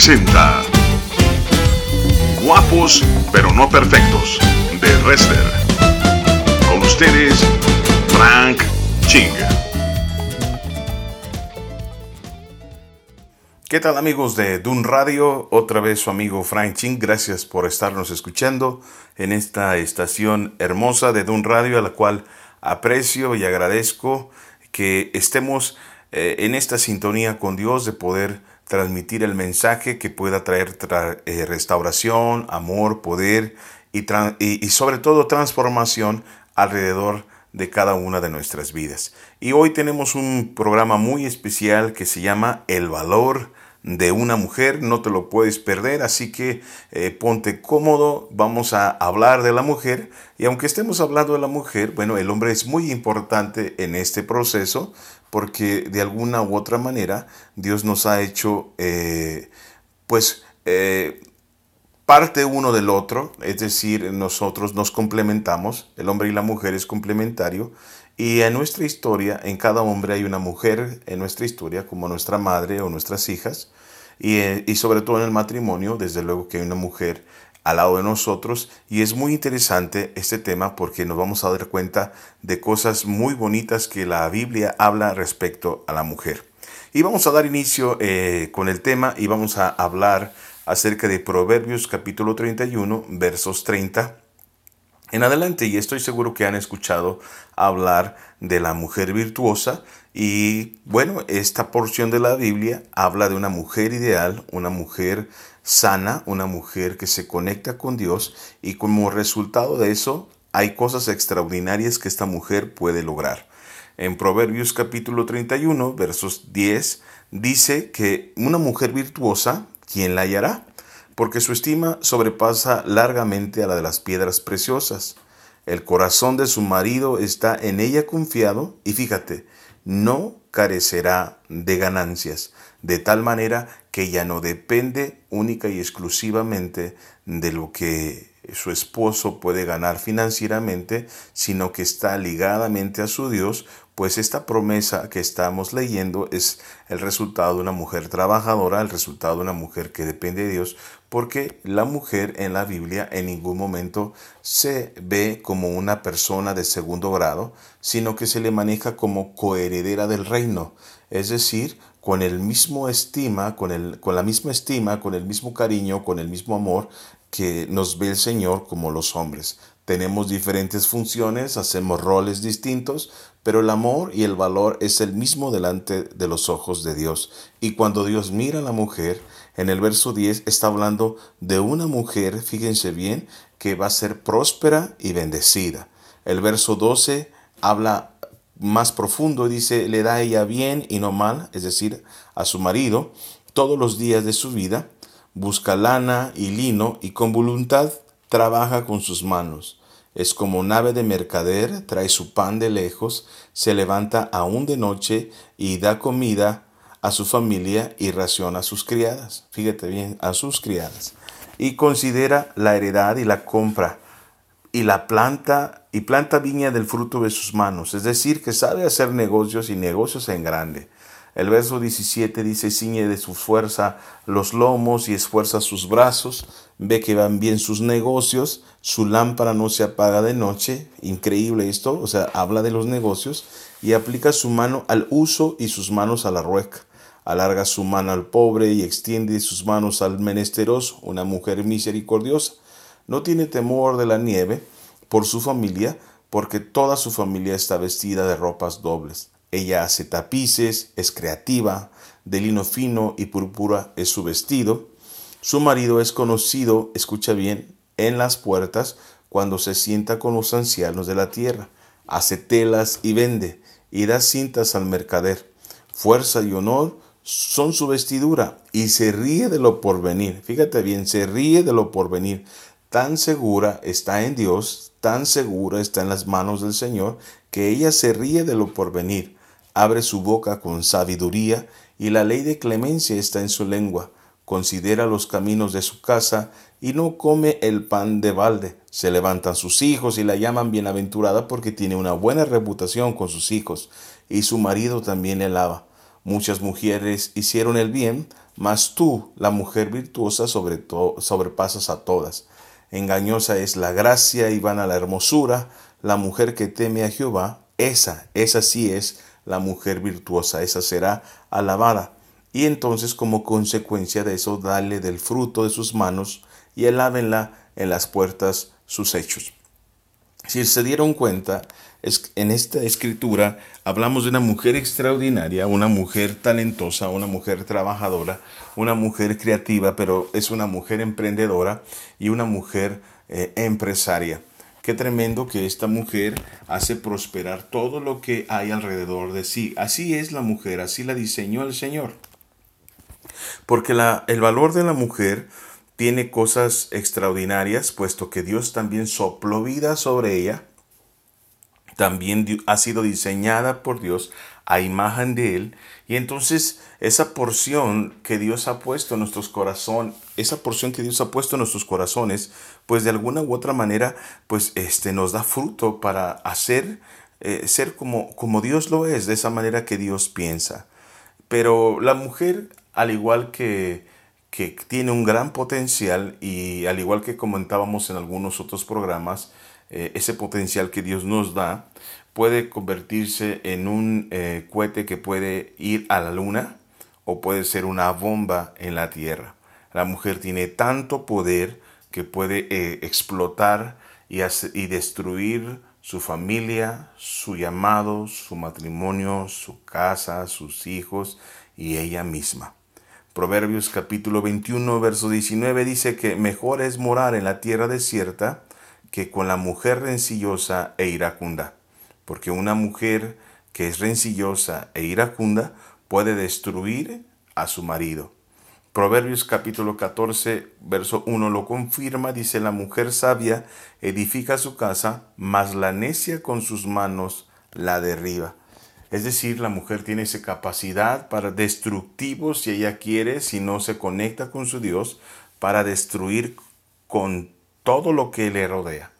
presenta Guapos pero no perfectos de Rester. Con ustedes, Frank Ching. ¿Qué tal amigos de Dun Radio? Otra vez su amigo Frank Ching. Gracias por estarnos escuchando en esta estación hermosa de Dun Radio a la cual aprecio y agradezco que estemos eh, en esta sintonía con Dios de poder transmitir el mensaje que pueda traer eh, restauración, amor, poder y, sobre todo transformación alrededor de cada una de nuestras vidas. Y hoy tenemos un programa muy especial que se llama El valor de una mujer, no te lo puedes perder, así que eh, ponte cómodo, vamos a hablar de la mujer. Y aunque estemos hablando de la mujer, bueno, el hombre es muy importante en este proceso porque de alguna u otra manera Dios nos ha hecho eh, pues eh, parte uno del otro, es decir, nosotros nos complementamos, el hombre y la mujer es complementario y en nuestra historia, en cada hombre hay una mujer en nuestra historia, como nuestra madre o nuestras hijas. Y, eh, y, sobre todo en el matrimonio, desde luego que hay una mujer al lado de nosotros. Y es muy interesante este tema porque nos vamos a dar cuenta de cosas muy bonitas que la Biblia habla respecto a la mujer. Y vamos a dar inicio eh, con el tema y vamos a hablar acerca de Proverbios capítulo 31, versos 30 en adelante y estoy seguro que han escuchado hablar de la mujer virtuosa y bueno, esta porción de la Biblia habla de una mujer ideal, una mujer sana, una mujer que se conecta con Dios y como resultado de eso hay cosas extraordinarias que esta mujer puede lograr. En Proverbios capítulo 31, versos 10, dice que una mujer virtuosa, ¿quién la hallará? porque su estima sobrepasa largamente a la de las piedras preciosas. El corazón de su marido está en ella confiado y fíjate, no carecerá de ganancias, de tal manera que ella no depende única y exclusivamente de lo que su esposo puede ganar financieramente, sino que está ligadamente a su Dios, pues esta promesa que estamos leyendo es el resultado de una mujer trabajadora, el resultado de una mujer que depende de Dios, porque la mujer en la Biblia en ningún momento se ve como una persona de segundo grado, sino que se le maneja como coheredera del reino, es decir, con el mismo estima, con, el, con la misma estima, con el mismo cariño, con el mismo amor que nos ve el Señor como los hombres. Tenemos diferentes funciones, hacemos roles distintos, pero el amor y el valor es el mismo delante de los ojos de Dios. Y cuando Dios mira a la mujer, en el verso 10 está hablando de una mujer, fíjense bien, que va a ser próspera y bendecida. El verso 12 habla más profundo dice, le da ella bien y no mal, es decir, a su marido, todos los días de su vida, busca lana y lino y con voluntad trabaja con sus manos. Es como nave de mercader, trae su pan de lejos, se levanta aún de noche y da comida a su familia y raciona a sus criadas. Fíjate bien, a sus criadas. Y considera la heredad y la compra y la planta y planta viña del fruto de sus manos. Es decir, que sabe hacer negocios y negocios en grande. El verso 17 dice, ciñe de su fuerza los lomos y esfuerza sus brazos, ve que van bien sus negocios, su lámpara no se apaga de noche, increíble esto, o sea, habla de los negocios, y aplica su mano al uso y sus manos a la rueca alarga su mano al pobre y extiende sus manos al menesteroso, una mujer misericordiosa. No tiene temor de la nieve por su familia, porque toda su familia está vestida de ropas dobles. Ella hace tapices, es creativa, de lino fino y púrpura es su vestido. Su marido es conocido, escucha bien, en las puertas cuando se sienta con los ancianos de la tierra. Hace telas y vende, y da cintas al mercader. Fuerza y honor son su vestidura y se ríe de lo porvenir. Fíjate bien, se ríe de lo porvenir. Tan segura está en Dios, tan segura está en las manos del Señor, que ella se ríe de lo porvenir. Abre su boca con sabiduría y la ley de clemencia está en su lengua. Considera los caminos de su casa y no come el pan de balde. Se levantan sus hijos y la llaman bienaventurada porque tiene una buena reputación con sus hijos y su marido también le alaba. Muchas mujeres hicieron el bien, mas tú, la mujer virtuosa, sobre sobrepasas a todas. Engañosa es la gracia y vana la hermosura, la mujer que teme a Jehová, esa, esa sí es la mujer virtuosa, esa será alabada. Y entonces como consecuencia de eso, dale del fruto de sus manos y alábenla en las puertas sus hechos. Si se dieron cuenta, en esta escritura hablamos de una mujer extraordinaria, una mujer talentosa, una mujer trabajadora, una mujer creativa, pero es una mujer emprendedora y una mujer eh, empresaria. Qué tremendo que esta mujer hace prosperar todo lo que hay alrededor de sí. Así es la mujer, así la diseñó el Señor. Porque el valor de la mujer tiene cosas extraordinarias, puesto que Dios también sopló vida sobre ella, también ha sido diseñada por Dios a imagen de Él, y entonces esa porción que Dios ha puesto en nuestros corazones, esa porción que Dios ha puesto en nuestros corazones, pues de alguna u otra manera, pues este nos da fruto para hacer, eh, ser como, como Dios lo es, de esa manera que Dios piensa. Pero la mujer, al igual que que tiene un gran potencial y al igual que comentábamos en algunos otros programas, eh, ese potencial que Dios nos da puede convertirse en un eh, cohete que puede ir a la luna o puede ser una bomba en la tierra. La mujer tiene tanto poder que puede eh, explotar y, y destruir su familia, su llamado, su matrimonio, su casa, sus hijos y ella misma. Proverbios capítulo 21, verso 19 dice que mejor es morar en la tierra desierta que con la mujer rencillosa e iracunda, porque una mujer que es rencillosa e iracunda puede destruir a su marido. Proverbios capítulo 14, verso 1 lo confirma, dice la mujer sabia edifica su casa, mas la necia con sus manos la derriba. Es decir, la mujer tiene esa capacidad para destructivo si ella quiere, si no se conecta con su Dios, para destruir con todo lo que le rodea.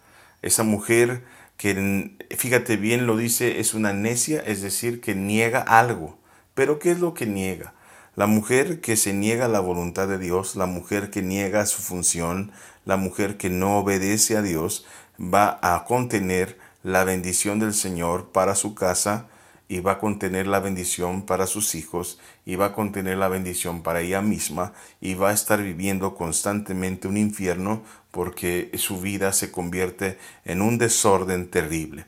Esa mujer que, fíjate bien, lo dice, es una necia, es decir, que niega algo. Pero ¿qué es lo que niega? La mujer que se niega a la voluntad de Dios, la mujer que niega su función, la mujer que no obedece a Dios, va a contener la bendición del Señor para su casa, y va a contener la bendición para sus hijos y va a contener la bendición para ella misma y va a estar viviendo constantemente un infierno porque su vida se convierte en un desorden terrible.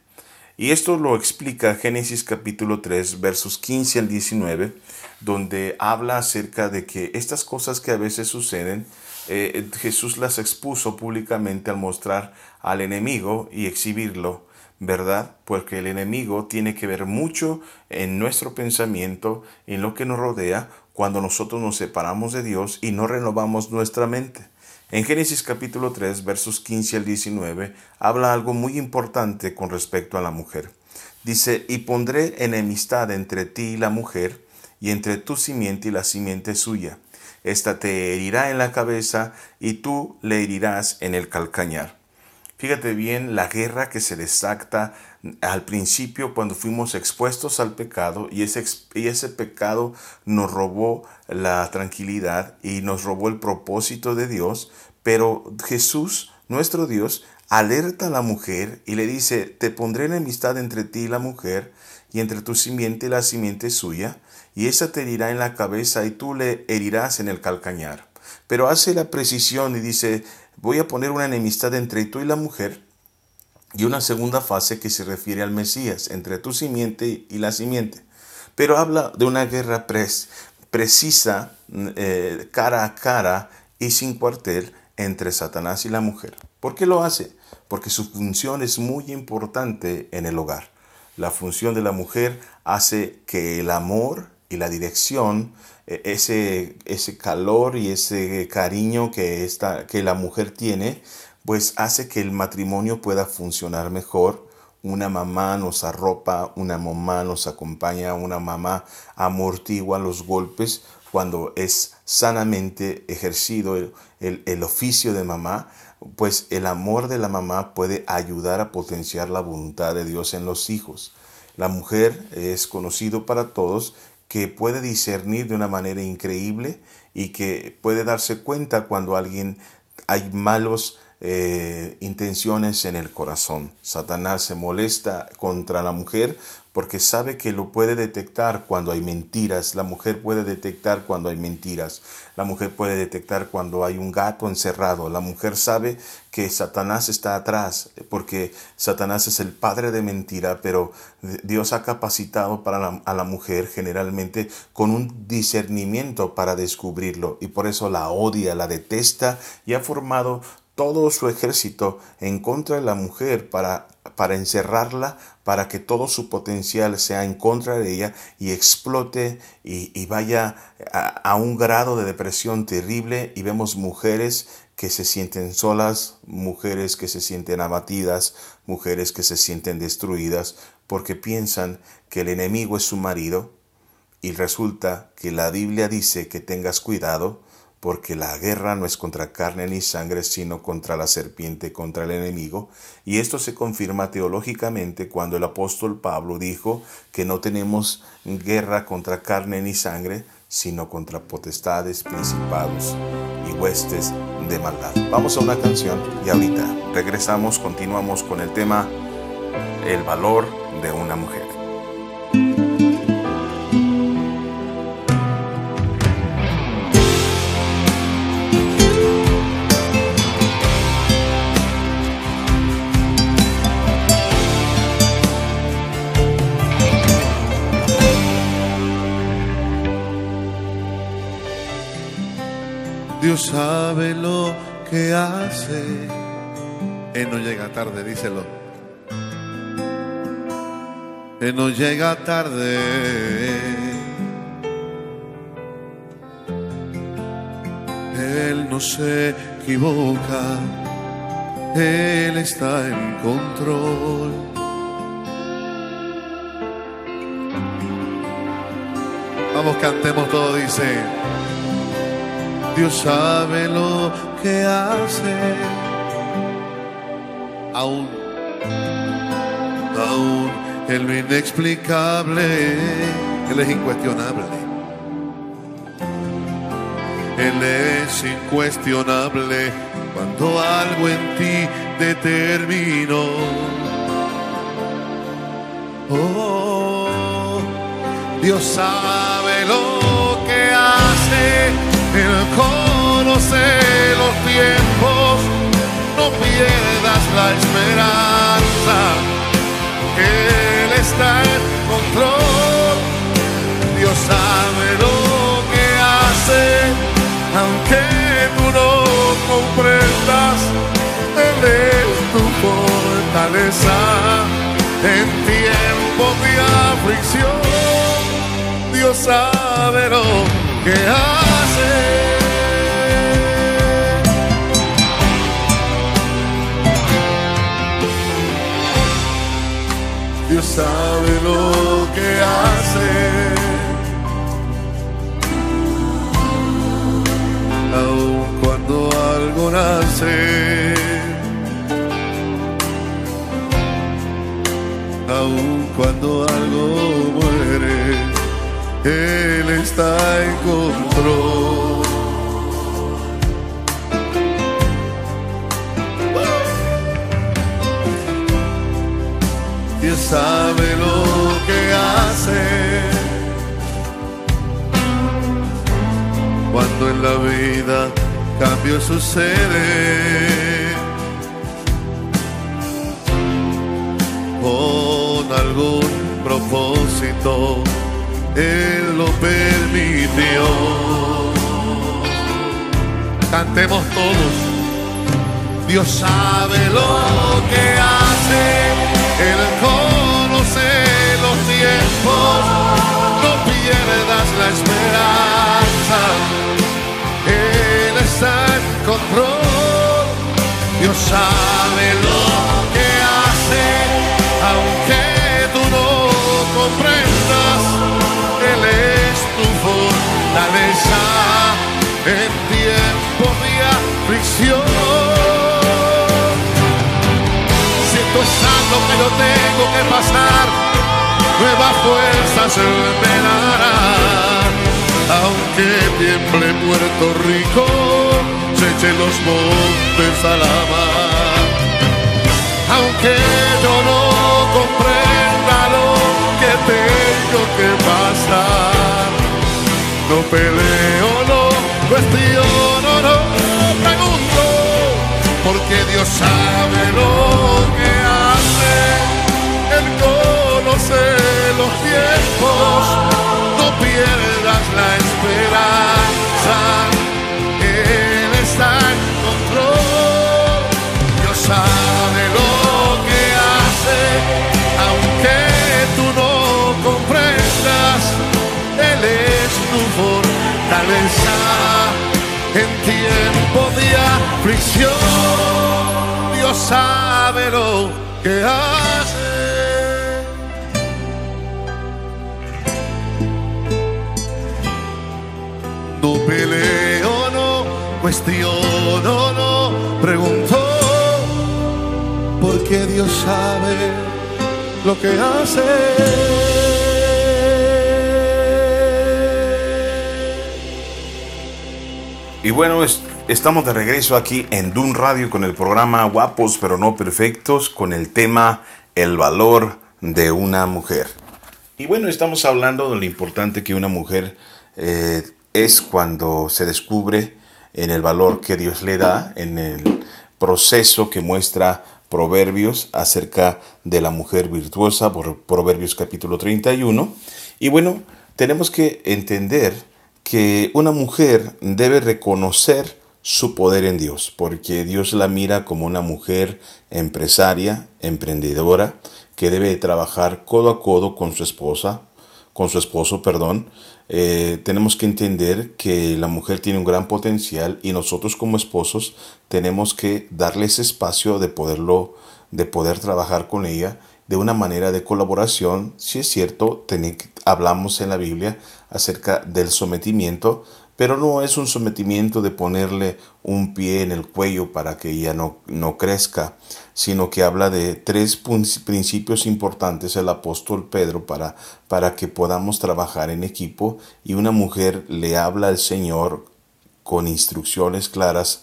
Y esto lo explica Génesis capítulo 3 versos 15 al 19, donde habla acerca de que estas cosas que a veces suceden, eh, Jesús las expuso públicamente al mostrar al enemigo y exhibirlo ¿verdad? Porque el enemigo tiene que ver mucho en nuestro pensamiento, en lo que nos rodea, cuando nosotros nos separamos de Dios y no renovamos nuestra mente. En Génesis capítulo 3, versos 15 al 19, habla algo muy importante con respecto a la mujer. Dice, y pondré enemistad entre ti y la mujer, y entre tu simiente y la simiente suya. Esta te herirá en la cabeza, y tú le herirás en el calcañar. Fíjate bien la guerra que se desacta al principio cuando fuimos expuestos al pecado y ese, y ese pecado nos robó la tranquilidad y nos robó el propósito de Dios, pero Jesús, nuestro Dios, alerta a la mujer y le dice, te pondré enemistad entre ti y la mujer y entre tu simiente y la simiente suya, y esa te herirá en la cabeza y tú le herirás en el calcañar. Pero hace la precisión y dice, voy a poner una enemistad entre tú y la mujer y una segunda fase que se refiere al Mesías, entre tu simiente y la simiente. Pero habla de una guerra precisa, eh, cara a cara y sin cuartel entre Satanás y la mujer. ¿Por qué lo hace? Porque su función es muy importante en el hogar. La función de la mujer hace que el amor y la dirección ese, ese calor y ese cariño que, esta, que la mujer tiene, pues hace que el matrimonio pueda funcionar mejor. Una mamá nos arropa, una mamá nos acompaña, una mamá amortigua los golpes cuando es sanamente ejercido el, el oficio de mamá, pues el amor de la mamá puede ayudar a potenciar la voluntad de Dios en los hijos. La mujer es conocido para todos que puede discernir de una manera increíble y que puede darse cuenta cuando alguien hay malos eh, intenciones en el corazón. Satanás se molesta contra la mujer porque sabe que lo puede detectar cuando hay mentiras. La mujer puede detectar cuando hay mentiras. La mujer puede detectar cuando hay un gato encerrado. La mujer sabe que Satanás está atrás porque Satanás es el padre de mentira, pero Dios ha capacitado para a la mujer generalmente con un discernimiento para descubrirlo y por eso la odia, la detesta y ha formado todo su ejército en contra de la mujer para, para encerrarla, para que todo su potencial sea en contra de ella y explote y, vaya a, a, un grado de depresión terrible. Y vemos mujeres que se sienten solas, mujeres que se sienten abatidas, mujeres que se sienten destruidas porque piensan que el enemigo es su marido. Y resulta que la Biblia dice que tengas cuidado porque la guerra no es contra carne ni sangre, sino contra la serpiente, contra el enemigo. Y esto se confirma teológicamente cuando el apóstol Pablo dijo que no tenemos guerra contra carne ni sangre, sino contra potestades, principados y huestes de maldad. Vamos a una canción y ahorita regresamos, continuamos con el tema El valor de una mujer. Dios sabe lo que hace. Él no llega tarde, díselo. Él no llega tarde. Él no se equivoca. Él está en control. Vamos, cantemos todo, dice. Dios sabe lo que hace. Aún, aún en lo inexplicable, Él es incuestionable. Él es incuestionable cuando algo en ti determinó. Oh, Dios sabe lo que hace él conoce los tiempos, no pierdas la esperanza. Él está en control, Dios sabe lo que hace, aunque tú no comprendas, Él es tu fortaleza en tiempos de aflicción. Dios sabe lo que hace. Dios sabe lo que hace. Aun cuando algo nace. Aun cuando algo muere él está en control. Dios sabe lo que hace. Cuando en la vida cambio sucede. Con algún propósito él lo permitió. Cantemos todos. Dios sabe lo que hace, Él conoce los tiempos, no pierdas la esperanza, Él está en control, Dios sabe lo que hace, aunque tú no comprendas tu fortaleza en tiempo de aflicción. Si esto es algo que yo tengo que pasar, nuevas fuerzas me dará. Aunque tiemble Puerto Rico, se eche los montes a la mar. Aunque yo no comprenda peleo, no cuestiono, no pregunto, porque Dios sabe lo en tiempo de aflicción, Dios sabe lo que hace. No peleo, no cuestiono, no pregunto, porque Dios sabe lo que hace. Y bueno, estamos de regreso aquí en Dun Radio con el programa Guapos pero no perfectos con el tema El valor de una mujer. Y bueno, estamos hablando de lo importante que una mujer eh, es cuando se descubre en el valor que Dios le da, en el proceso que muestra Proverbios acerca de la mujer virtuosa, Proverbios capítulo 31. Y bueno, tenemos que entender que una mujer debe reconocer su poder en Dios, porque Dios la mira como una mujer empresaria, emprendedora, que debe trabajar codo a codo con su esposa, con su esposo, perdón, eh, tenemos que entender que la mujer tiene un gran potencial y nosotros como esposos tenemos que darle ese espacio de poderlo, de poder trabajar con ella de una manera de colaboración. Si es cierto, hablamos en la Biblia acerca del sometimiento, pero no es un sometimiento de ponerle un pie en el cuello para que ella no, no crezca, sino que habla de tres principios importantes el apóstol Pedro para, para que podamos trabajar en equipo y una mujer le habla al Señor con instrucciones claras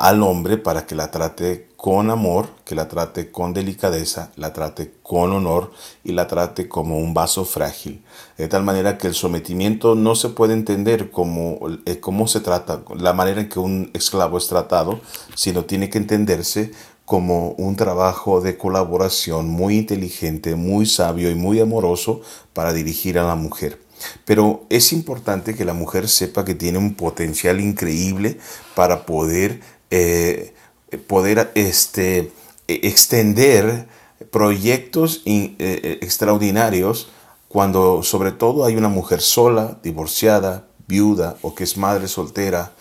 al hombre para que la trate con amor, que la trate con delicadeza, la trate con honor y la trate como un vaso frágil. De tal manera que el sometimiento no se puede entender como eh, cómo se trata, la manera en que un esclavo es tratado, sino tiene que entenderse como un trabajo de colaboración muy inteligente, muy sabio y muy amoroso para dirigir a la mujer. Pero es importante que la mujer sepa que tiene un potencial increíble para poder eh, poder este, e, extender proyectos eh, eh, extraordinarios cuando sobre todo hay una mujer sola, divorciada, viuda o que es madre soltera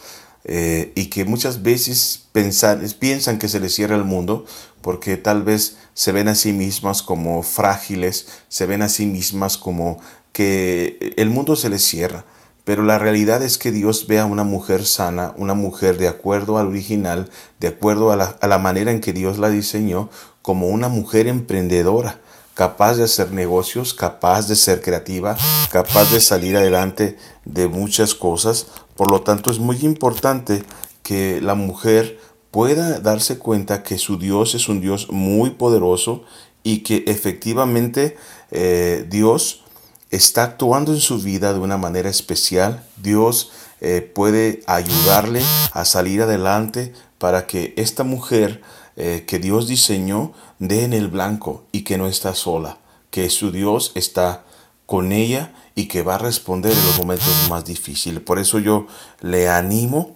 y que muchas veces piensan que se les cierra el mundo porque tal vez se ven a sí mismas como frágiles, se ven a sí mismas como que el mundo se les cierra. Pero la realidad es que Dios ve a una mujer sana, una mujer de acuerdo al original, de acuerdo a la, manera en que Dios la diseñó, como una mujer emprendedora, capaz de hacer negocios, capaz de ser creativa, capaz de salir adelante de muchas cosas. Por lo tanto, es muy importante que la mujer pueda darse cuenta que su Dios es un Dios muy poderoso y que efectivamente eh, Dios está actuando en su vida de una manera especial. Dios eh, puede ayudarle a salir adelante para que esta mujer eh, que Dios diseñó dé en el blanco y que no está sola, que su Dios está con ella y que va a responder en los momentos más difíciles. Por eso yo le animo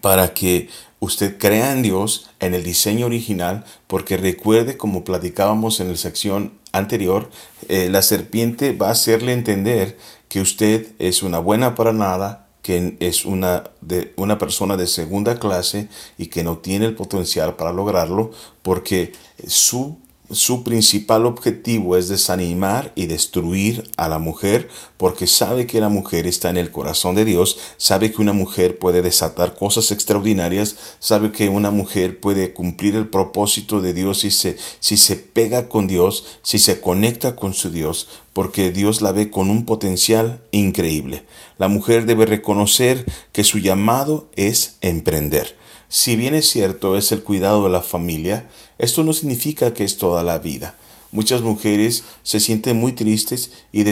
para que usted crea en Dios, en el diseño original, porque recuerde, como platicábamos en la sección anterior, eh, la serpiente va a hacerle entender que usted es una buena para nada, que es una, de, una persona de segunda clase y que no tiene el potencial para lograrlo, porque su su principal objetivo es desanimar y destruir a la mujer porque sabe que la mujer está en el corazón de Dios, sabe que una mujer puede desatar cosas extraordinarias, sabe que una mujer puede cumplir el propósito de Dios si se, si se pega con Dios, si se conecta con su Dios, porque Dios la ve con un potencial increíble. La mujer debe reconocer que su llamado es emprender. Si bien es cierto, es el cuidado de la familia, esto no significa que es toda la vida. Muchas mujeres se sienten muy tristes y,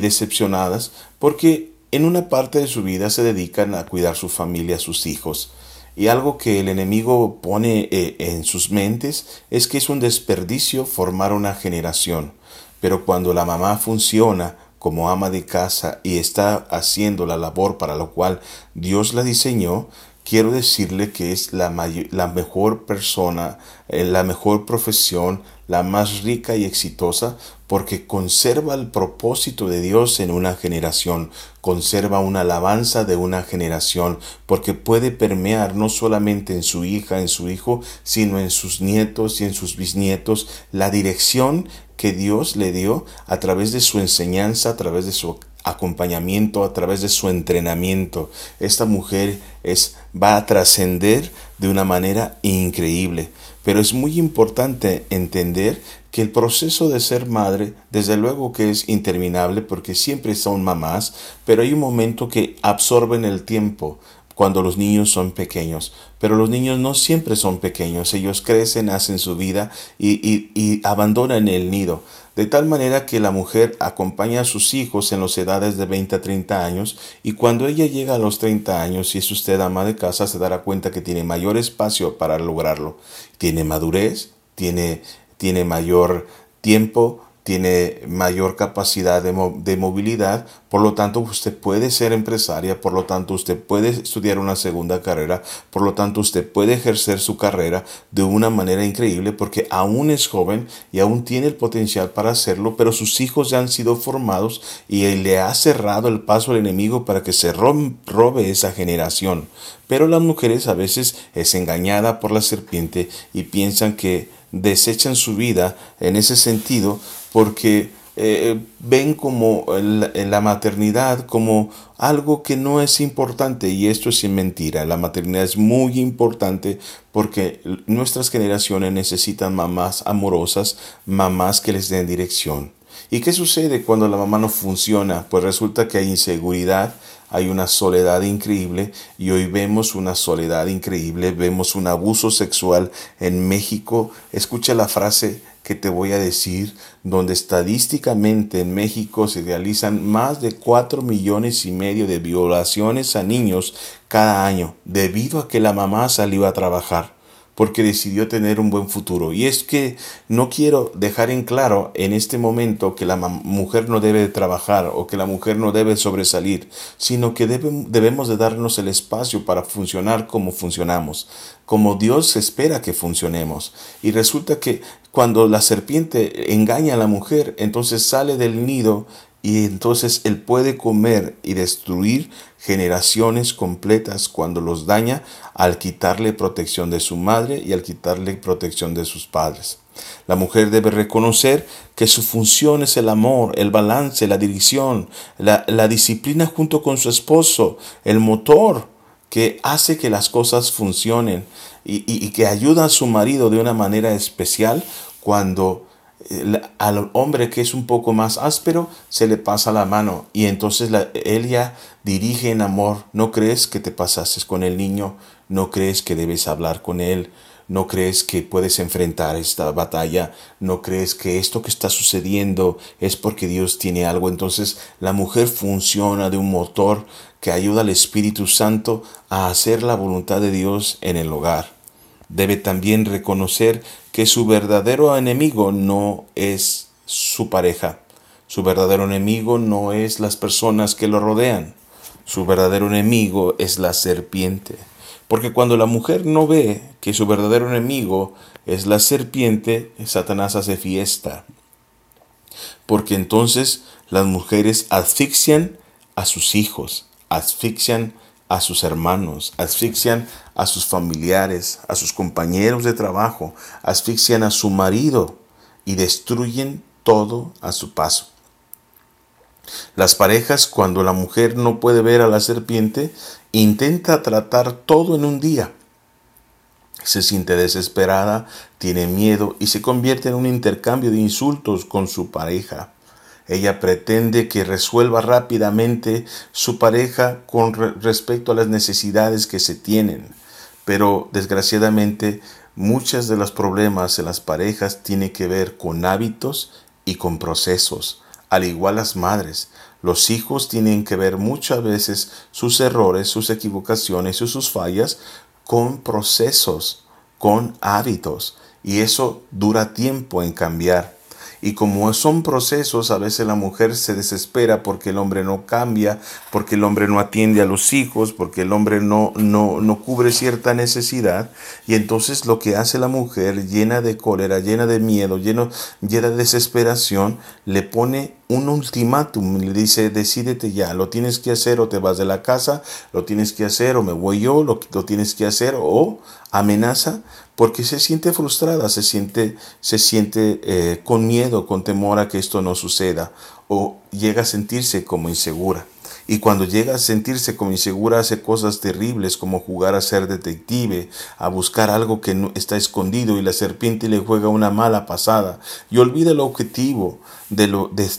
decepcionadas porque en una parte de su vida se dedican a cuidar su familia, sus hijos. Y algo que el enemigo pone eh, en sus mentes es que es un desperdicio formar una generación. Pero cuando la mamá funciona como ama de casa y está haciendo la labor para lo cual Dios la diseñó, quiero decirle que es la, mejor persona, eh, la mejor profesión, la más rica y exitosa, porque conserva el propósito de Dios en una generación, conserva una alabanza de una generación, porque puede permear no solamente en su hija, en su hijo, sino en sus nietos y en sus bisnietos la dirección que Dios le dio a través de su enseñanza, a través de su acompañamiento, a través de su entrenamiento. Esta mujer es, va a trascender de una manera increíble. Pero es muy importante entender que el proceso de ser madre, desde luego que es interminable porque siempre son mamás, pero hay un momento que absorben el tiempo cuando los niños son pequeños. Pero los niños no siempre son pequeños, ellos crecen, hacen su vida y, y, y abandonan el nido. De tal manera que la mujer acompaña a sus hijos en las edades de 20 a 30 años y cuando ella llega a los 30 años y es usted ama de casa se dará cuenta que tiene mayor espacio para lograrlo. Tiene madurez, tiene, tiene mayor tiempo, tiene mayor capacidad de, movilidad, por lo tanto usted puede ser empresaria, por lo tanto usted puede estudiar una segunda carrera, por lo tanto usted puede ejercer su carrera de una manera increíble porque aún es joven y aún tiene el potencial para hacerlo, pero sus hijos ya han sido formados y le ha cerrado el paso al enemigo para que se robe esa generación. Pero las mujeres a veces es engañada por la serpiente y piensan que desechan su vida en ese sentido porque eh, ven como la maternidad como algo que no es importante y esto es mentira. La maternidad es muy importante porque nuestras generaciones necesitan mamás amorosas, mamás que les den dirección. ¿Y qué sucede cuando la mamá no funciona? Pues resulta que hay inseguridad, hay una soledad increíble y hoy vemos una soledad increíble, vemos un abuso sexual en México. Escucha la frase que te voy a decir, donde estadísticamente en México se realizan más de 4 millones y medio de violaciones a niños cada año, debido a que la mamá salió a trabajar porque decidió tener un buen futuro. Y es que no quiero dejar en claro en este momento que la mujer no debe trabajar o que la mujer no debe sobresalir, sino que debemos de darnos el espacio para funcionar como funcionamos, como Dios espera que funcionemos. Y resulta que cuando la serpiente engaña a la mujer, entonces sale del nido y entonces él puede comer y destruir generaciones completas cuando los daña al quitarle protección de su madre y al quitarle protección de sus padres. La mujer debe reconocer que su función es el amor, el balance, la dirección, la, disciplina junto con su esposo, el motor que hace que las cosas funcionen y, y que ayuda a su marido de una manera especial cuando al hombre que es un poco más áspero se le pasa la mano y entonces la, él ya dirige en amor. No crees que te pasases con el niño, no crees que debes hablar con él, no crees que puedes enfrentar esta batalla, no crees que esto que está sucediendo es porque Dios tiene algo. Entonces la mujer funciona de un motor que ayuda al Espíritu Santo a hacer la voluntad de Dios en el hogar. Debe también reconocer que su verdadero enemigo no es su pareja. Su verdadero enemigo no es las personas que lo rodean. Su verdadero enemigo es la serpiente. Porque cuando la mujer no ve que su verdadero enemigo es la serpiente, Satanás hace fiesta. Porque entonces las mujeres asfixian a sus hijos, asfixian a sus hermanos, asfixian a sus familiares, a sus compañeros de trabajo, asfixian a su marido. y destruyen todo a su paso. Las parejas, cuando la mujer no puede ver a la serpiente, intenta tratar todo en un día. Se siente desesperada, tiene miedo y se convierte en un intercambio de insultos con su pareja. Ella pretende que resuelva rápidamente su pareja con respecto a las necesidades que se tienen. Pero desgraciadamente muchos de los problemas en las parejas tienen que ver con hábitos y con procesos. Al igual las madres, los hijos tienen que ver muchas veces sus errores, sus equivocaciones y sus fallas con procesos, con hábitos. Y eso dura tiempo en cambiar. Y como son procesos, a veces la mujer se desespera porque el hombre no cambia, porque el hombre no atiende a los hijos, porque el hombre no, no, no cubre cierta necesidad. Y entonces lo que hace la mujer, llena de cólera, llena de miedo, llena de desesperación, le pone un ultimátum, le dice, decídete ya, lo tienes que hacer o te vas de la casa, lo tienes que hacer o me voy yo, lo, lo tienes que hacer o amenaza porque se siente frustrada, se siente, se siente eh, con miedo, con temor a que esto no suceda, o llega a sentirse como insegura. Y cuando llega a sentirse como insegura hace cosas terribles como jugar a ser detective, a buscar algo que está escondido y la serpiente le juega una mala pasada y olvida el objetivo de,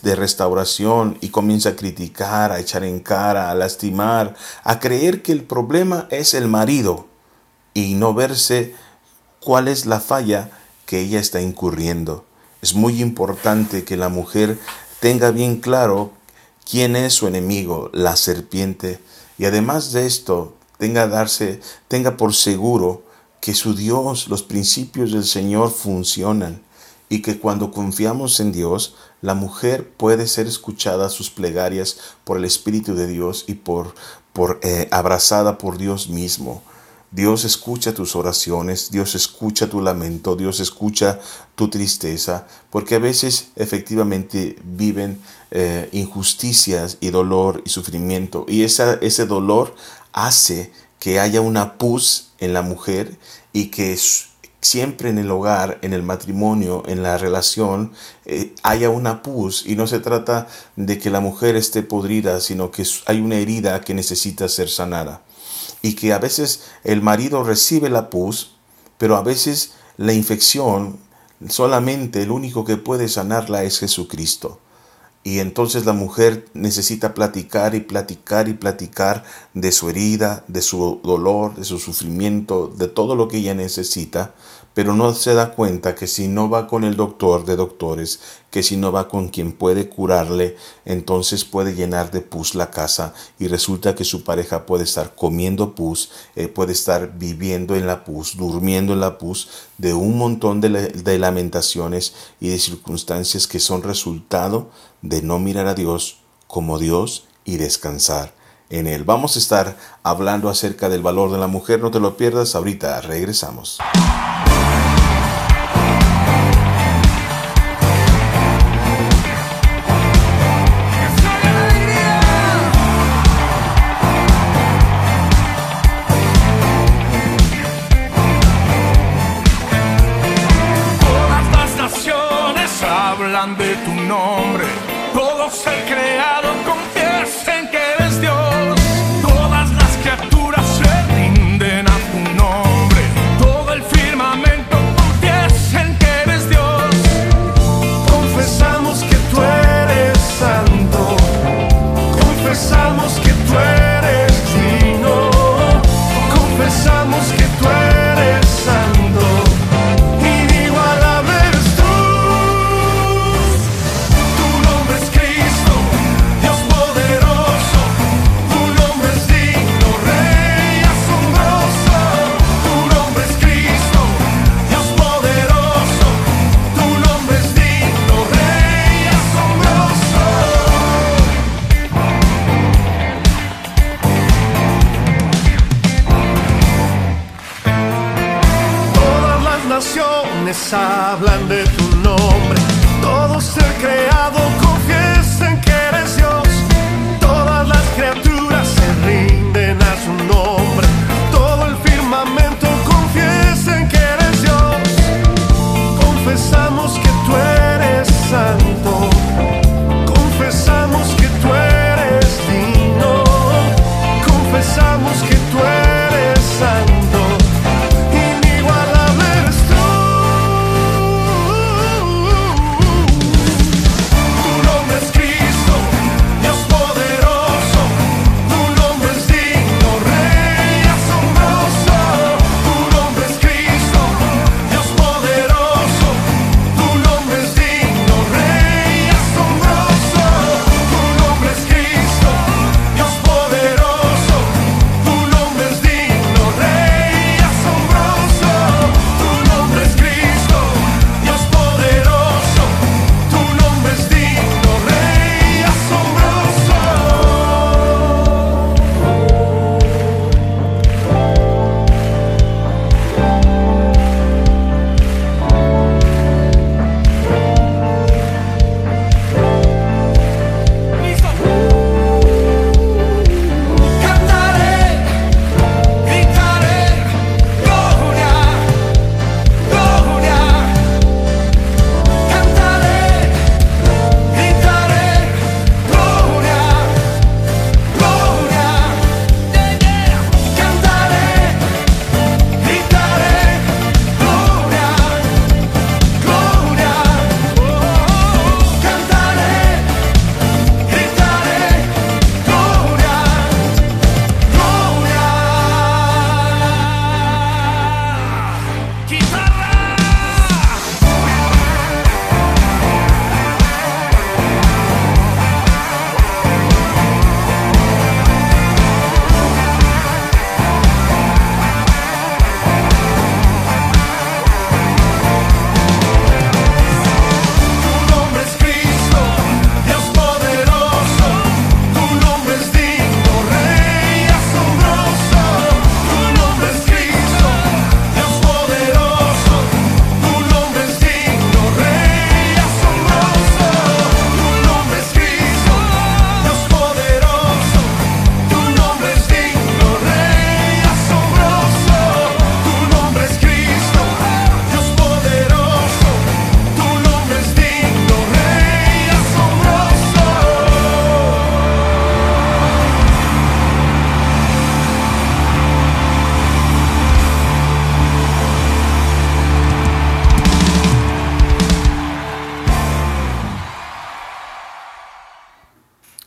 de restauración y comienza a criticar, a echar en cara, a lastimar, a creer que el problema es el marido y no verse cuál es la falla que ella está incurriendo. Es muy importante que la mujer tenga bien claro quién es su enemigo, la serpiente, y además de esto, tenga darse, tenga por seguro que su Dios, los principios del Señor funcionan y que cuando confiamos en Dios, la mujer puede ser escuchada sus plegarias por el Espíritu de Dios y por, por eh, abrazada por Dios mismo. Dios escucha tus oraciones, Dios escucha tu lamento, Dios escucha tu tristeza, porque a veces efectivamente viven eh, injusticias y dolor y sufrimiento. Y esa, ese dolor hace que haya una pus en la mujer y que siempre en el hogar, en el matrimonio, en la relación, eh, haya una pus y no se trata de que la mujer esté podrida, sino que hay una herida que necesita ser sanada y que a veces el marido recibe la pus, pero a veces la infección solamente el único que puede sanarla es Jesucristo. Y entonces la mujer necesita platicar y platicar y platicar de su herida, de su dolor, de su sufrimiento, de todo lo que ella necesita, pero no se da cuenta que si no va con el doctor de doctores, que si no va con quien puede curarle, entonces puede llenar de pus la casa y resulta que su pareja puede estar comiendo pus, eh, puede estar viviendo en la pus, durmiendo en la pus, de un montón de, de lamentaciones y de circunstancias que son resultado de no mirar a Dios como Dios y descansar en Él. Vamos a estar hablando acerca del valor de la mujer, no te lo pierdas, ahorita regresamos.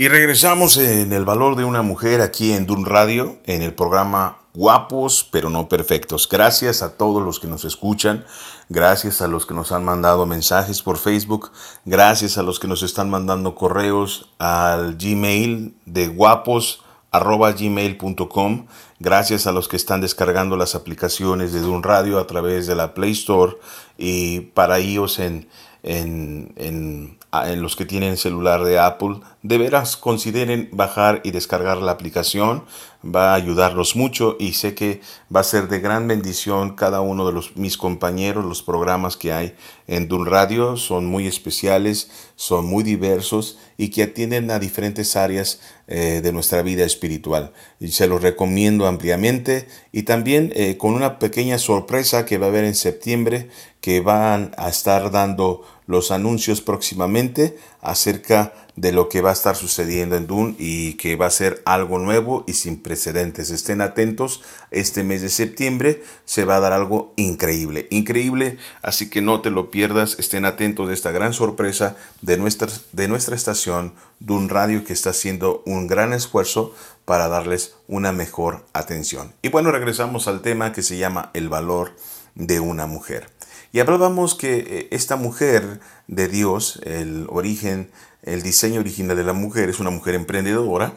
Y regresamos en el valor de una mujer aquí en Dun Radio, en el programa Guapos pero no perfectos. Gracias a todos los que nos escuchan, gracias a los que nos han mandado mensajes por Facebook, gracias a los que nos están mandando correos al Gmail de guapos gmail.com. Gracias a los que están descargando las aplicaciones de Dun Radio a través de la Play Store y para ellos en, en, en los que tienen celular de Apple, de veras consideren bajar y descargar la aplicación. Va a ayudarlos mucho y sé que va a ser de gran bendición cada uno de los, mis compañeros. Los programas que hay en Dun Radio son muy especiales, son muy diversos y que atienden a diferentes áreas eh, de nuestra vida espiritual. Se los recomiendo ampliamente y también eh, con una pequeña sorpresa que va a haber en septiembre que van a estar dando los anuncios próximamente acerca de lo que va a estar sucediendo en Dune y que va a ser algo nuevo y sin precedentes. Estén atentos, este mes de septiembre se va a dar algo increíble, increíble, así que no te lo pierdas, estén atentos de esta gran sorpresa de nuestra, de nuestra estación Dune Radio que está haciendo un gran esfuerzo para darles una mejor atención. Y bueno, regresamos al tema que se llama el valor de una mujer. Y hablábamos que eh, esta mujer de Dios, el origen, el diseño original de la mujer es una mujer emprendedora.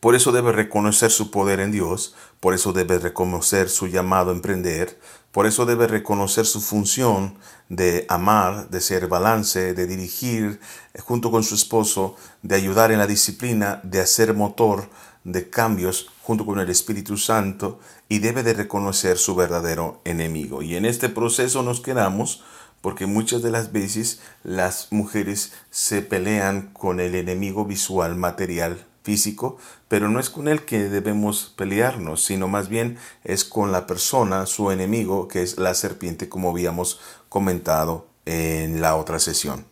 Por eso debe reconocer su poder en Dios, por eso debe reconocer su llamado a emprender, por eso debe reconocer su función de amar, de ser balance, de dirigir eh, junto con su esposo, de ayudar en la disciplina, de hacer motor de cambios junto con el Espíritu Santo y debe de reconocer su verdadero enemigo. Y en este proceso nos quedamos porque muchas de las veces las mujeres se pelean con el enemigo visual, material, físico, pero no es con él que debemos pelearnos, sino más bien es con la persona, su enemigo, que es la serpiente, como habíamos comentado en la otra sesión.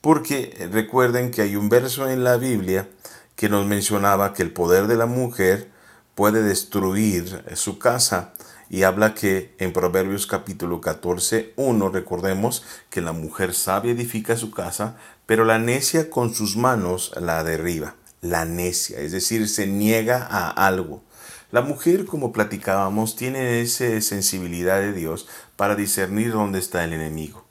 Porque recuerden que hay un verso en la Biblia que nos mencionaba que el poder de la mujer puede destruir su casa. Y habla que en Proverbios capítulo 14, 1, recordemos que la mujer sabia edifica su casa, pero la necia con sus manos la derriba. La necia, es decir, se niega a algo. La mujer, como platicábamos, tiene esa sensibilidad de Dios para discernir dónde está el enemigo.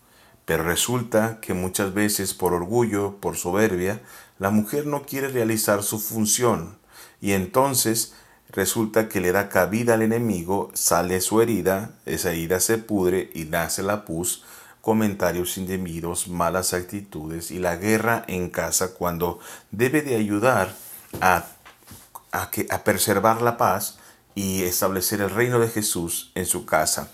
Pero resulta que muchas veces por orgullo, por soberbia, la mujer no quiere realizar su función y entonces resulta que le da cabida al enemigo, sale su herida, esa herida se pudre y nace la pus, comentarios indebidos, malas actitudes y la guerra en casa cuando debe de ayudar a, a, que, a preservar la paz y establecer el reino de Jesús en su casa.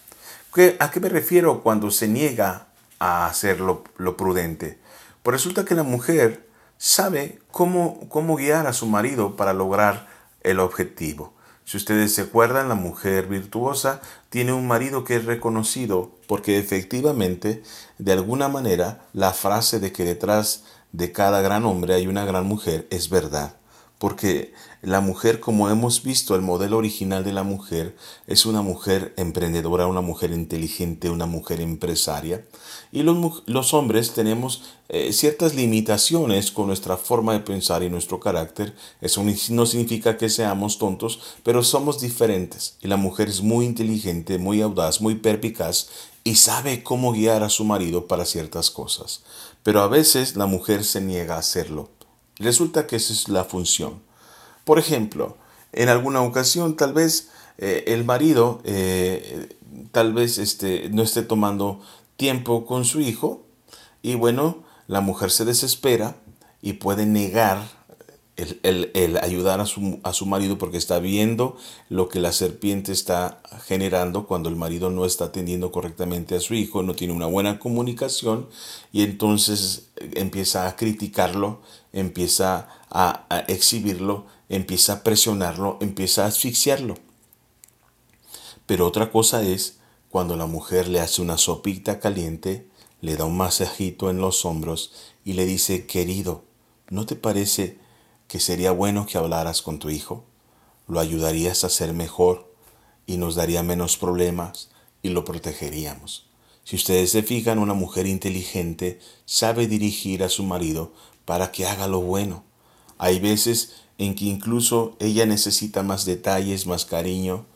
¿A qué me refiero cuando se niega a hacer lo, prudente? Pues resulta que la mujer sabe cómo, cómo guiar a su marido para lograr el objetivo. Si ustedes se acuerdan, la mujer virtuosa tiene un marido que es reconocido porque efectivamente, de alguna manera, la frase de que detrás de cada gran hombre hay una gran mujer es verdad porque la mujer, como hemos visto, el modelo original de la mujer es una mujer emprendedora, una mujer inteligente, una mujer empresaria. Y los, hombres tenemos eh, ciertas limitaciones con nuestra forma de pensar y nuestro carácter. Eso no significa que seamos tontos, pero somos diferentes. Y la mujer es muy inteligente, muy audaz, muy perpicaz y sabe cómo guiar a su marido para ciertas cosas. Pero a veces la mujer se niega a hacerlo. Resulta que esa es la función. Por ejemplo, en alguna ocasión tal vez eh, el marido eh, tal vez este, no esté tomando tiempo con su hijo y bueno, la mujer se desespera y puede negar el, ayudar a su, marido porque está viendo lo que la serpiente está generando cuando el marido no está atendiendo correctamente a su hijo, no tiene una buena comunicación y entonces empieza a criticarlo, empieza a, a exhibirlo, empieza a presionarlo, empieza a asfixiarlo. Pero otra cosa es cuando la mujer le hace una sopita caliente, le da un masajito en los hombros y le dice, querido, ¿no te parece que sería bueno que hablaras con tu hijo, lo ayudarías a ser mejor y nos daría menos problemas y lo protegeríamos. Si ustedes se fijan, una mujer inteligente sabe dirigir a su marido para que haga lo bueno, Hay veces en que incluso ella necesita más detalles, más cariño,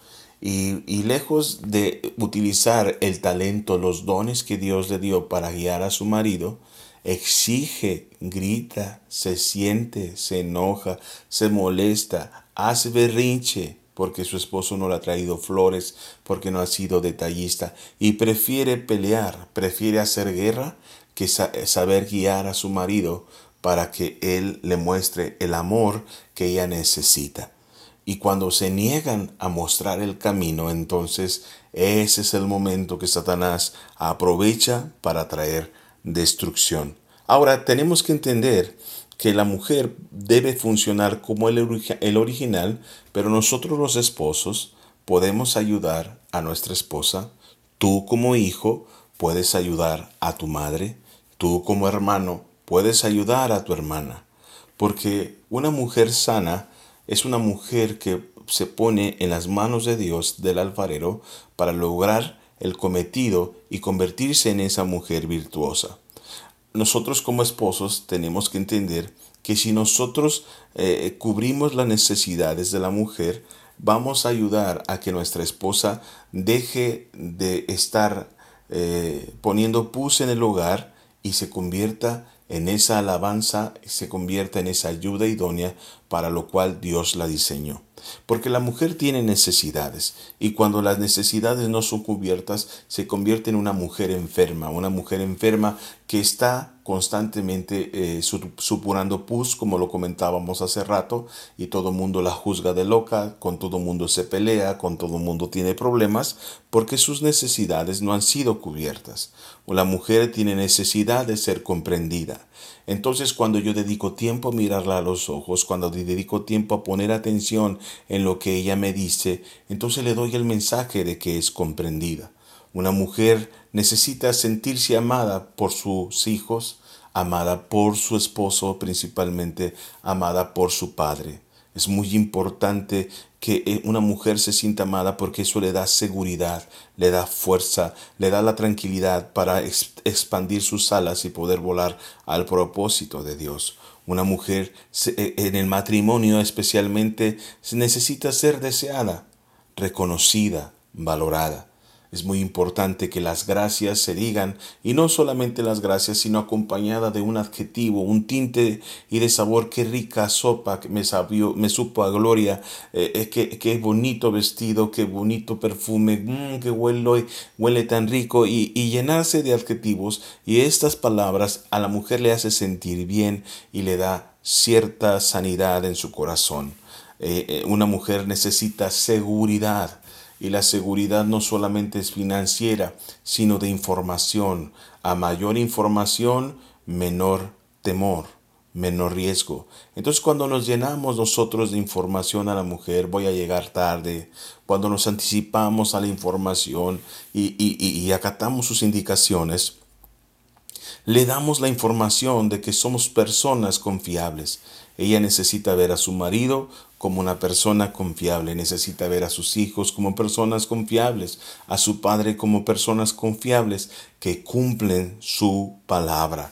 y, y, lejos de utilizar el talento, los dones que Dios le dio para guiar a su marido, exige, grita, se siente, se enoja, se molesta, hace berrinche porque su esposo no le ha traído flores, porque no ha sido detallista, y prefiere pelear, prefiere hacer guerra que saber guiar a su marido para que él le muestre el amor que ella necesita. Y cuando se niegan a mostrar el camino, entonces ese es el momento que Satanás aprovecha para traer destrucción. Ahora tenemos que entender que la mujer debe funcionar como el, el original, pero nosotros los esposos podemos ayudar a nuestra esposa. Tú como hijo puedes ayudar a tu madre. Tú como hermano puedes ayudar a tu hermana. Porque una mujer sana es una mujer que se pone en las manos de Dios del alfarero para lograr el cometido y convertirse en esa mujer virtuosa. Nosotros como esposos tenemos que entender que si nosotros eh, cubrimos las necesidades de la mujer, vamos a ayudar a que nuestra esposa deje de estar eh, poniendo pus en el hogar y se convierta en esa alabanza, se convierta en esa ayuda idónea para lo cual Dios la diseñó. Porque la mujer tiene necesidades y cuando las necesidades no son cubiertas se convierte en una mujer enferma, una mujer enferma que está constantemente eh, supurando pus, como lo comentábamos hace rato, y todo mundo la juzga de loca, con todo mundo se pelea, con todo mundo tiene problemas, porque sus necesidades no han sido cubiertas. La mujer tiene necesidad de ser comprendida. Entonces cuando yo dedico tiempo a mirarla a los ojos, cuando dedico tiempo a poner atención en lo que ella me dice, entonces le doy el mensaje de que es comprendida. Una mujer necesita sentirse amada por sus hijos, amada por su esposo, principalmente amada por su padre. Es muy importante que eh, una mujer se sienta amada porque eso le da seguridad, le da fuerza, le da la tranquilidad para expandir sus alas y poder volar al propósito de Dios. Una mujer eh, en el matrimonio especialmente necesita ser deseada, reconocida, valorada. Es muy importante que las gracias se digan y no solamente las gracias, sino acompañada de un adjetivo, un tinte y de sabor. Qué rica sopa que me, sabió, me supo a gloria, eh, eh qué, bonito vestido, qué bonito perfume, mmm, qué huele, huele tan rico y, y llenarse de adjetivos. Y estas palabras a la mujer le hace sentir bien y le da cierta sanidad en su corazón. Eh, eh, una mujer necesita seguridad y la seguridad no solamente es financiera, sino de información. A mayor información, menor temor, menor riesgo. Entonces cuando nos llenamos nosotros de información a la mujer, voy a llegar tarde, cuando nos anticipamos a la información y, y acatamos sus indicaciones, le damos la información de que somos personas confiables. Ella necesita ver a su marido como una persona confiable, necesita ver a sus hijos como personas confiables, a su padre como personas confiables que cumplen su palabra.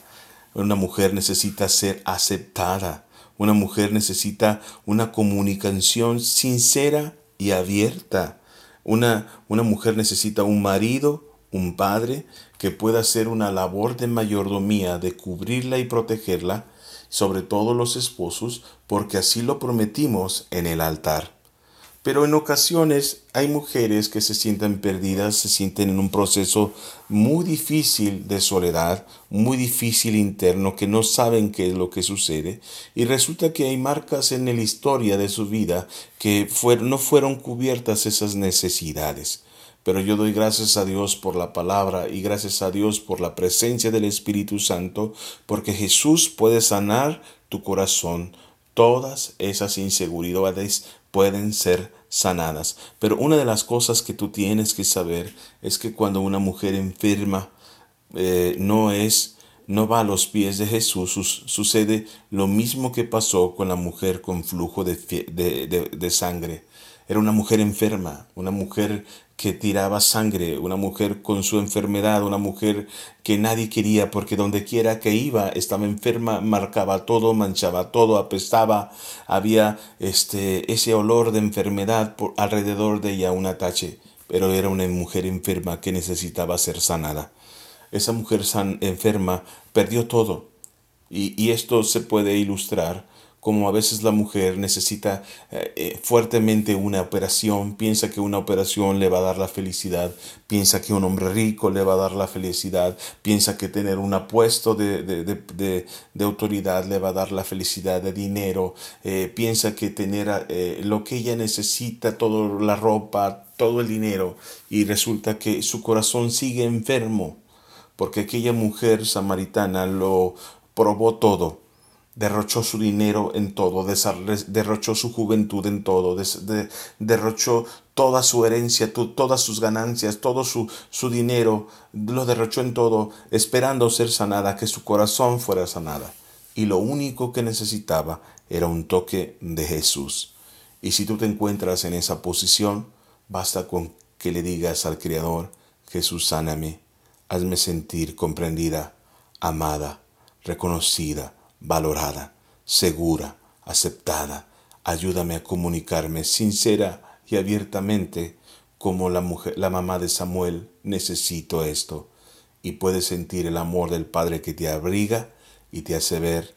Una mujer necesita ser aceptada, una mujer necesita una comunicación sincera y abierta. Una, una mujer necesita un marido, un padre, que pueda hacer una labor de mayordomía, de cubrirla y protegerla, sobre todo los esposos, porque así lo prometimos en el altar. Pero en ocasiones hay mujeres que se sienten perdidas, se sienten en un proceso muy difícil de soledad, muy difícil interno, que no saben qué es lo que sucede, y resulta que hay marcas en la historia de su vida que no fueron cubiertas esas necesidades. Pero yo doy gracias a Dios por la palabra y gracias a Dios por la presencia del Espíritu Santo, porque Jesús puede sanar tu corazón. Todas esas inseguridades pueden ser sanadas. Pero una de las cosas que tú tienes que saber es que cuando una mujer enferma eh, no es no va a los pies de Jesús, sucede lo mismo que pasó con la mujer con flujo de, de, de sangre. Era una mujer enferma, una mujer que tiraba sangre, una mujer con su enfermedad, una mujer que nadie quería porque donde quiera que iba estaba enferma, marcaba todo, manchaba todo, apestaba, había este ese olor de enfermedad por alrededor de ella, un tache, pero era una mujer enferma que necesitaba ser sanada. Esa mujer san, enferma perdió todo y, y esto se puede ilustrar como a veces la mujer necesita eh, eh, fuertemente una operación, piensa que una operación le va a dar la felicidad, piensa que un hombre rico le va a dar la felicidad, piensa que tener un puesto de, de, autoridad le va a dar la felicidad de dinero, eh, piensa que tener lo que ella necesita, toda la ropa, todo el dinero, y resulta que su corazón sigue enfermo, porque aquella mujer samaritana lo probó todo derrochó su dinero en todo, derrochó su juventud en todo, derrochó toda su herencia, todas sus ganancias, todo su, dinero, lo derrochó en todo, esperando ser sanada, que su corazón fuera sanada. Y lo único que necesitaba era un toque de Jesús. Y si tú te encuentras en esa posición, basta con que le digas al Creador, Jesús, sáname, hazme sentir comprendida, amada, reconocida, valorada, segura, aceptada. Ayúdame a comunicarme sincera y abiertamente como la mujer, la mamá de Samuel, necesito esto. Y puedes sentir el amor del Padre que te abriga y te hace ver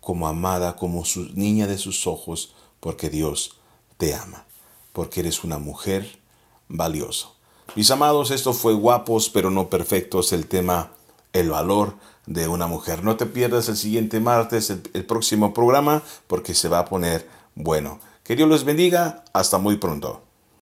como amada, como su niña de sus ojos, porque Dios te ama, porque eres una mujer valiosa. Mis amados, esto fue guapos pero no perfectos, el tema el valor de una mujer. No te pierdas el siguiente martes el, próximo programa porque se va a poner bueno. Que Dios los bendiga. Hasta muy pronto.